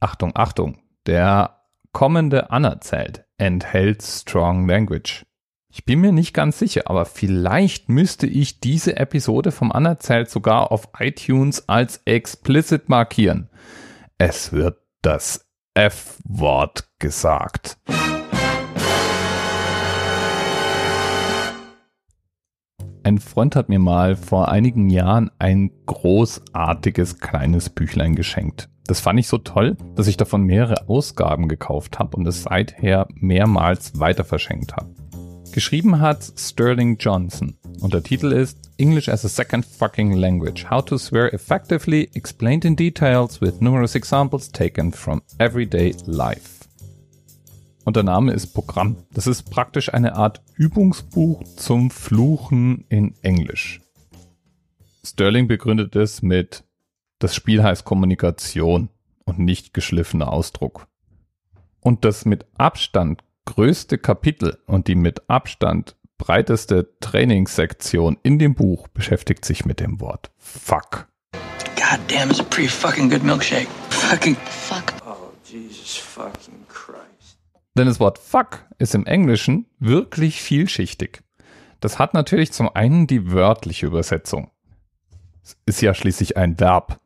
Achtung, Achtung, der kommende Anerzählt enthält Strong Language. Ich bin mir nicht ganz sicher, aber vielleicht müsste ich diese Episode vom Anerzählt sogar auf iTunes als explicit markieren. Es wird das F-Wort gesagt. Ein Freund hat mir mal vor einigen Jahren ein großartiges kleines Büchlein geschenkt. Das fand ich so toll, dass ich davon mehrere Ausgaben gekauft habe und es seither mehrmals weiter verschenkt habe. Geschrieben hat Sterling Johnson und der Titel ist English as a Second Fucking Language. How to Swear Effectively, Explained in Details with Numerous Examples Taken from Everyday Life. Und der Name ist Programm. Das ist praktisch eine Art Übungsbuch zum Fluchen in Englisch. Sterling begründet es mit das Spiel heißt Kommunikation und nicht geschliffener Ausdruck. Und das mit Abstand größte Kapitel und die mit Abstand breiteste Trainingssektion in dem Buch beschäftigt sich mit dem Wort Fuck. God damn, it's a pretty fucking good milkshake. Fucking fuck. Oh, Jesus fucking Christ. Denn das Wort Fuck ist im Englischen wirklich vielschichtig. Das hat natürlich zum einen die wörtliche Übersetzung. Es ist ja schließlich ein Verb.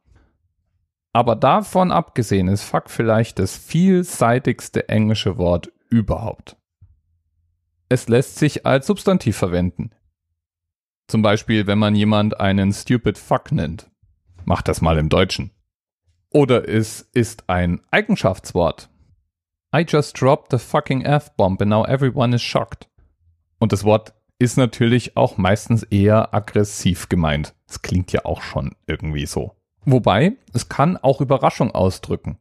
Aber davon abgesehen ist fuck vielleicht das vielseitigste englische Wort überhaupt. Es lässt sich als Substantiv verwenden. Zum Beispiel, wenn man jemand einen stupid fuck nennt. Macht das mal im Deutschen. Oder es ist ein Eigenschaftswort. I just dropped the fucking F-bomb and now everyone is shocked. Und das Wort ist natürlich auch meistens eher aggressiv gemeint. Es klingt ja auch schon irgendwie so. Wobei, es kann auch Überraschung ausdrücken.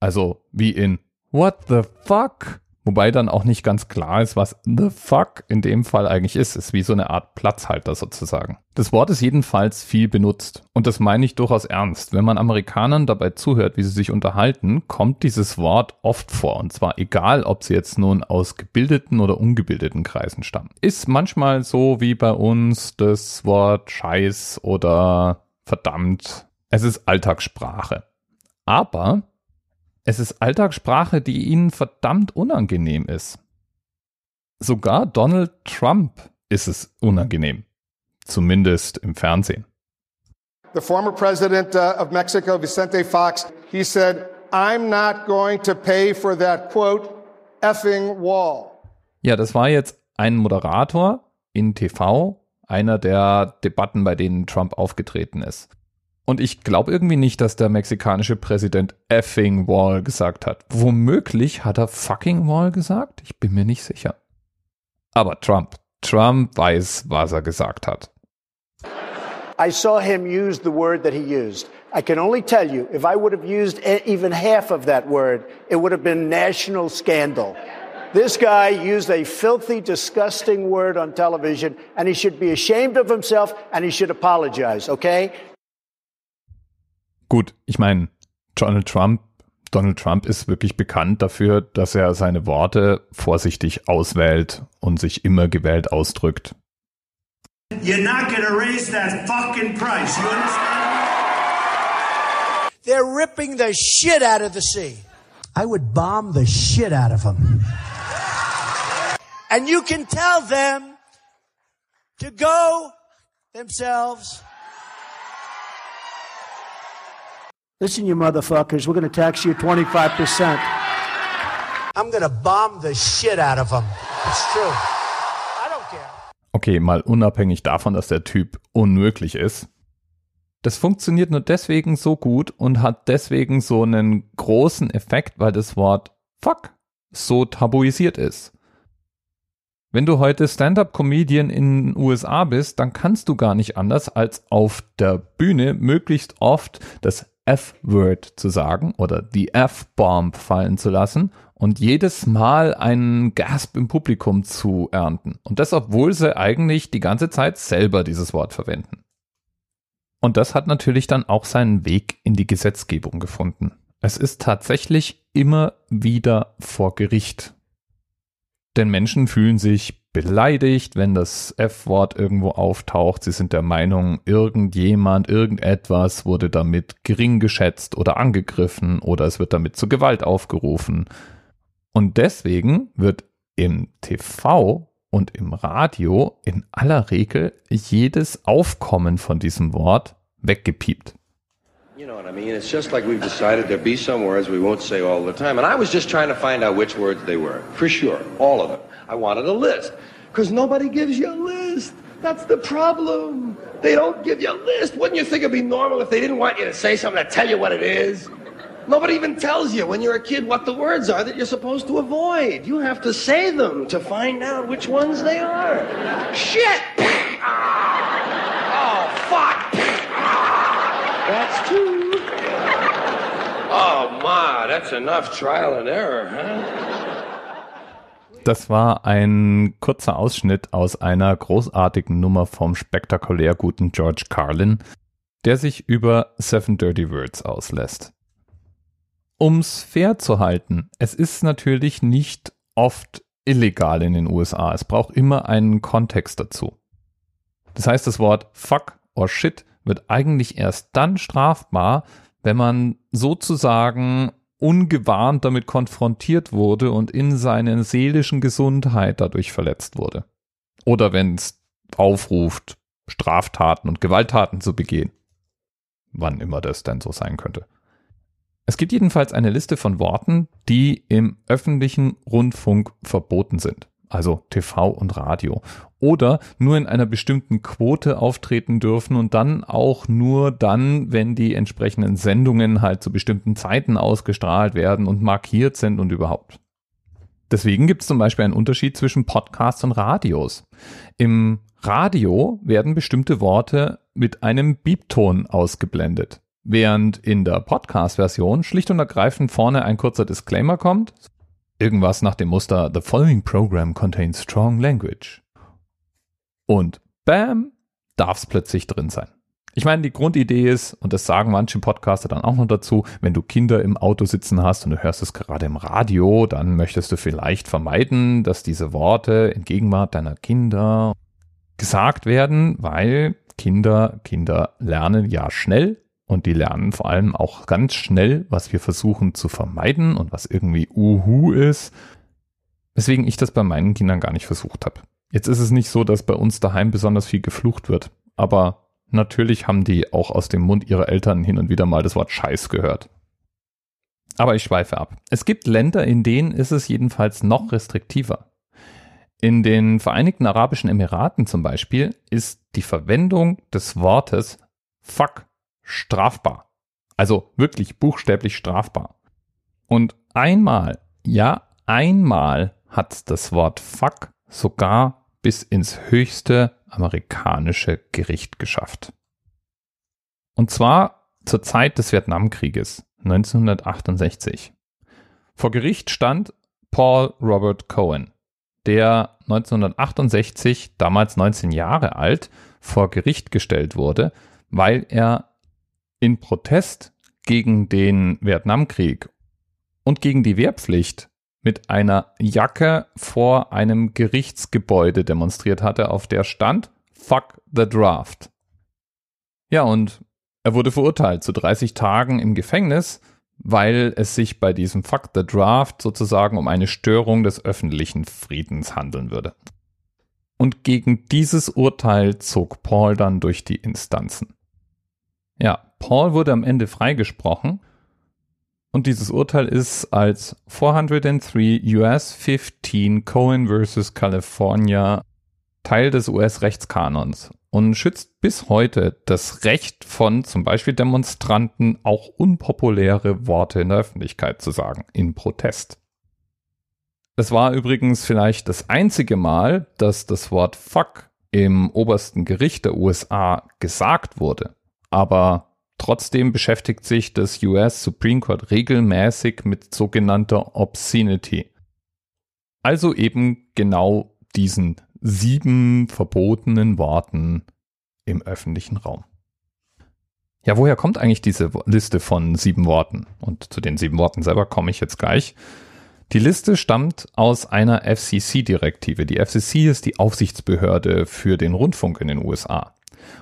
Also wie in What the fuck? Wobei dann auch nicht ganz klar ist, was the fuck in dem Fall eigentlich ist. Es ist wie so eine Art Platzhalter sozusagen. Das Wort ist jedenfalls viel benutzt. Und das meine ich durchaus ernst. Wenn man Amerikanern dabei zuhört, wie sie sich unterhalten, kommt dieses Wort oft vor. Und zwar egal, ob sie jetzt nun aus gebildeten oder ungebildeten Kreisen stammen. Ist manchmal so wie bei uns das Wort Scheiß oder verdammt es ist Alltagssprache. Aber es ist Alltagssprache, die ihnen verdammt unangenehm ist. Sogar Donald Trump ist es unangenehm. Zumindest im Fernsehen. The former president uh, of Mexico, Vicente Fox, he said, I'm not going to pay for that quote effing wall. Ja, das war jetzt ein Moderator in TV, einer der Debatten, bei denen Trump aufgetreten ist. Und ich glaube irgendwie nicht, dass der mexikanische Präsident effing Wall gesagt hat. Womöglich hat er fucking Wall gesagt? Ich bin mir nicht sicher. Aber Trump, Trump weiß, was er gesagt hat. I saw him use the word that he used. I can only tell you, if I would have used even half of that word, it would have been national scandal. This guy used a filthy, disgusting word on television, and he should be ashamed of himself and he should apologize, okay? Gut, ich meine, Donald Trump, Donald Trump ist wirklich bekannt dafür, dass er seine Worte vorsichtig auswählt und sich immer gewählt ausdrückt. You're not gonna raise that fucking price, you understand? They're ripping the shit out of the sea. I would bomb the shit out of them. And you can tell them to go themselves Listen, you motherfuckers, we're going to tax you 25%. I'm going to bomb the shit out of them. It's true. I don't care. Okay, mal unabhängig davon, dass der Typ unmöglich ist. Das funktioniert nur deswegen so gut und hat deswegen so einen großen Effekt, weil das Wort fuck so tabuisiert ist. Wenn du heute Stand-up-Comedian in den USA bist, dann kannst du gar nicht anders, als auf der Bühne möglichst oft das F-Word zu sagen oder die F-Bomb fallen zu lassen und jedes Mal einen Gasp im Publikum zu ernten. Und das, obwohl sie eigentlich die ganze Zeit selber dieses Wort verwenden. Und das hat natürlich dann auch seinen Weg in die Gesetzgebung gefunden. Es ist tatsächlich immer wieder vor Gericht. Denn Menschen fühlen sich beleidigt, wenn das F-Wort irgendwo auftaucht. Sie sind der Meinung, irgendjemand, irgendetwas wurde damit gering geschätzt oder angegriffen oder es wird damit zu Gewalt aufgerufen. Und deswegen wird im TV und im Radio in aller Regel jedes Aufkommen von diesem Wort weggepiept. You know what I mean? It's just like we've decided there'll be some words we won't say all the time. And I was just trying to find out which words they were. For sure. All of them. I wanted a list. Because nobody gives you a list. That's the problem. They don't give you a list. Wouldn't you think it'd be normal if they didn't want you to say something to tell you what it is? Nobody even tells you when you're a kid what the words are that you're supposed to avoid. You have to say them to find out which ones they are. Shit! Oh, fuck! That's two. Oh, my, that's enough trial and error, huh? Das war ein kurzer Ausschnitt aus einer großartigen Nummer vom spektakulär guten George Carlin, der sich über Seven Dirty Words auslässt um's fair zu halten, es ist natürlich nicht oft illegal in den USA. Es braucht immer einen Kontext dazu. Das heißt, das Wort fuck or shit wird eigentlich erst dann strafbar, wenn man sozusagen ungewarnt damit konfrontiert wurde und in seiner seelischen Gesundheit dadurch verletzt wurde. Oder wenn es aufruft, Straftaten und Gewalttaten zu begehen. Wann immer das denn so sein könnte. Es gibt jedenfalls eine Liste von Worten, die im öffentlichen Rundfunk verboten sind, also TV und Radio, oder nur in einer bestimmten Quote auftreten dürfen und dann auch nur dann, wenn die entsprechenden Sendungen halt zu bestimmten Zeiten ausgestrahlt werden und markiert sind und überhaupt. Deswegen gibt es zum Beispiel einen Unterschied zwischen Podcasts und Radios. Im Radio werden bestimmte Worte mit einem Beepton ausgeblendet. Während in der Podcast-Version schlicht und ergreifend vorne ein kurzer Disclaimer kommt. Irgendwas nach dem Muster The following program contains strong language. Und bam, darf es plötzlich drin sein. Ich meine, die Grundidee ist, und das sagen manche Podcaster dann auch noch dazu, wenn du Kinder im Auto sitzen hast und du hörst es gerade im Radio, dann möchtest du vielleicht vermeiden, dass diese Worte in Gegenwart deiner Kinder gesagt werden, weil Kinder, Kinder lernen ja schnell und die lernen vor allem auch ganz schnell, was wir versuchen zu vermeiden und was irgendwie Uhu ist. Weswegen ich das bei meinen Kindern gar nicht versucht habe. Jetzt ist es nicht so, dass bei uns daheim besonders viel geflucht wird. Aber natürlich haben die auch aus dem Mund ihrer Eltern hin und wieder mal das Wort Scheiß gehört. Aber ich schweife ab. Es gibt Länder, in denen ist es jedenfalls noch restriktiver. In den Vereinigten Arabischen Emiraten zum Beispiel ist die Verwendung des Wortes Fuck strafbar. Also wirklich buchstäblich strafbar. Und einmal, ja, einmal hat das Wort fuck sogar bis ins höchste amerikanische Gericht geschafft. Und zwar zur Zeit des Vietnamkrieges 1968. Vor Gericht stand Paul Robert Cohen, der 1968, damals 19 Jahre alt, vor Gericht gestellt wurde, weil er in Protest gegen den Vietnamkrieg und gegen die Wehrpflicht mit einer Jacke vor einem Gerichtsgebäude demonstriert hatte, auf der stand Fuck the Draft. Ja, und er wurde verurteilt zu 30 Tagen im Gefängnis, weil es sich bei diesem Fuck the Draft sozusagen um eine Störung des öffentlichen Friedens handeln würde. Und gegen dieses Urteil zog Paul dann durch die Instanzen. Ja, Paul wurde am Ende freigesprochen und dieses Urteil ist als 403 US 15 Cohen vs. California Teil des US-Rechtskanons und schützt bis heute das Recht von zum Beispiel Demonstranten auch unpopuläre Worte in der Öffentlichkeit zu sagen, in Protest. Es war übrigens vielleicht das einzige Mal, dass das Wort Fuck im obersten Gericht der USA gesagt wurde. Aber Trotzdem beschäftigt sich das US Supreme Court regelmäßig mit sogenannter Obscenity. Also eben genau diesen sieben verbotenen Worten im öffentlichen Raum. Ja, woher kommt eigentlich diese Liste von sieben Worten? Und zu den sieben Worten selber komme ich jetzt gleich. Die Liste stammt aus einer FCC-Direktive. Die FCC ist die Aufsichtsbehörde für den Rundfunk in den USA.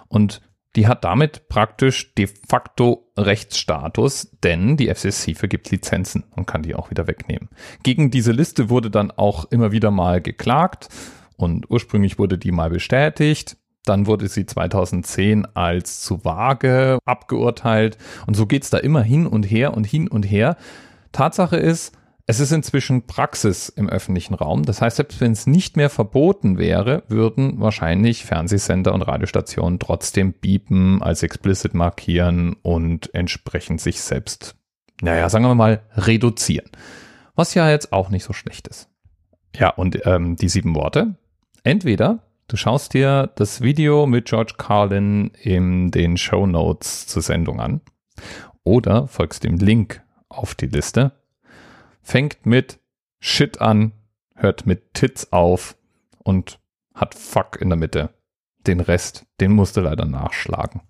Und die hat damit praktisch de facto Rechtsstatus, denn die FCC vergibt Lizenzen und kann die auch wieder wegnehmen. Gegen diese Liste wurde dann auch immer wieder mal geklagt und ursprünglich wurde die mal bestätigt. Dann wurde sie 2010 als zu vage abgeurteilt und so geht's da immer hin und her und hin und her. Tatsache ist, es ist inzwischen Praxis im öffentlichen Raum. Das heißt, selbst wenn es nicht mehr verboten wäre, würden wahrscheinlich Fernsehsender und Radiostationen trotzdem biepen, als explicit markieren und entsprechend sich selbst, naja, sagen wir mal, reduzieren. Was ja jetzt auch nicht so schlecht ist. Ja, und ähm, die sieben Worte. Entweder du schaust dir das Video mit George Carlin in den Show Notes zur Sendung an oder folgst dem Link auf die Liste fängt mit Shit an, hört mit Tits auf und hat Fuck in der Mitte. Den Rest, den musste leider nachschlagen.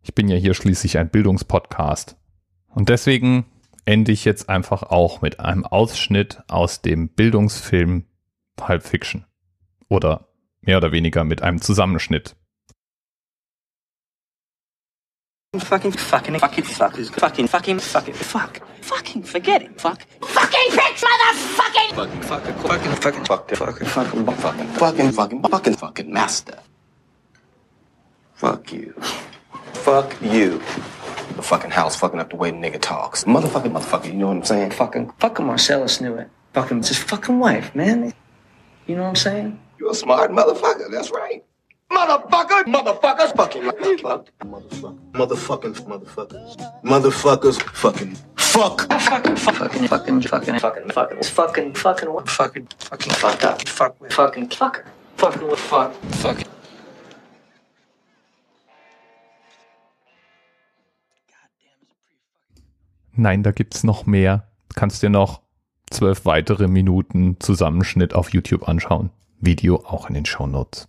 Ich bin ja hier schließlich ein Bildungspodcast. Und deswegen ende ich jetzt einfach auch mit einem Ausschnitt aus dem Bildungsfilm Pulp Fiction. Oder mehr oder weniger mit einem Zusammenschnitt. Fucking, fucking, fucking, fucking, fucking, fucking, fucking, fuck. Fucking, forget it. Fuck. Fucking bitch, motherfucking! Fucking, fucking, fucking, fucking, fucking, fucking, fucking, fucking, fucking, fucking, fucking, fucking master. Fuck you. Fuck you. The fucking house fucking up the way the nigga talks. Motherfucking motherfucker, you know what I'm saying? Fucking, fucking Marcellus knew it. Fucking, his fucking wife, man. You know what I'm saying? You're a smart motherfucker, that's right. Motherfucker! Motherfuckers! Fucking motherfucker. Motherfucking motherfuckers. Motherfuckers fucking fuck. Fucking fucking fucking fucking fucking fucking fucking fucking what? Fucking fucking fucked up. Fuck fucking fucker. Fucking with fuck. Fucking. Nein, da gibt's noch mehr. Kannst dir noch zwölf weitere Minuten Zusammenschnitt auf YouTube anschauen. Video auch in den Show Notes.